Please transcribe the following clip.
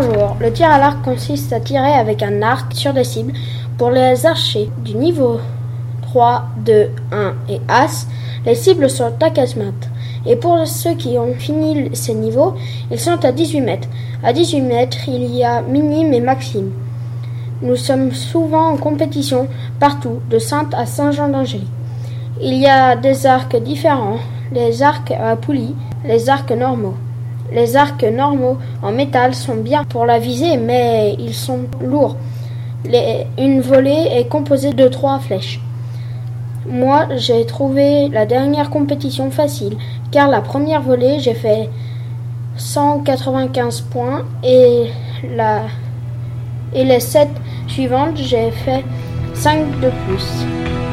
Le tir à l'arc consiste à tirer avec un arc sur des cibles. Pour les archers du niveau 3, 2, 1 et As, les cibles sont à 15 mètres. Et pour ceux qui ont fini ces niveaux, ils sont à 18 mètres. À 18 mètres, il y a minime et maxime. Nous sommes souvent en compétition partout, de Sainte à Saint-Jean-d'Angély. Il y a des arcs différents, les arcs à poulies, les arcs normaux. Les arcs normaux en métal sont bien pour la visée, mais ils sont lourds. une volée est composée de trois flèches. Moi, j'ai trouvé la dernière compétition facile, car la première volée, j'ai fait 195 points et, et les sept suivantes, j'ai fait 5 de plus.